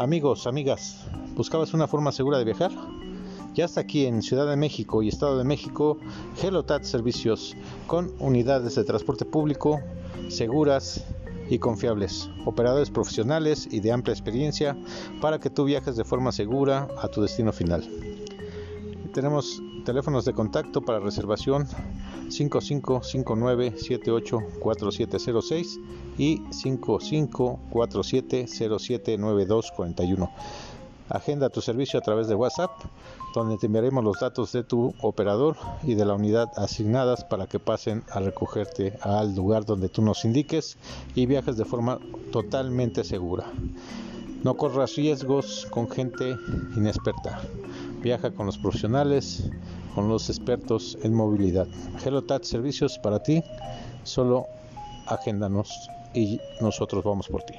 Amigos, amigas, ¿buscabas una forma segura de viajar? Ya está aquí en Ciudad de México y Estado de México HelloTat Servicios con unidades de transporte público seguras y confiables, operadores profesionales y de amplia experiencia para que tú viajes de forma segura a tu destino final. Tenemos teléfonos de contacto para reservación 5559784706 y 5547079241. Agenda tu servicio a través de WhatsApp, donde te enviaremos los datos de tu operador y de la unidad asignadas para que pasen a recogerte al lugar donde tú nos indiques y viajes de forma totalmente segura. No corras riesgos con gente inexperta. Viaja con los profesionales, con los expertos en movilidad. HelloTat Servicios para ti. Solo agéndanos y nosotros vamos por ti.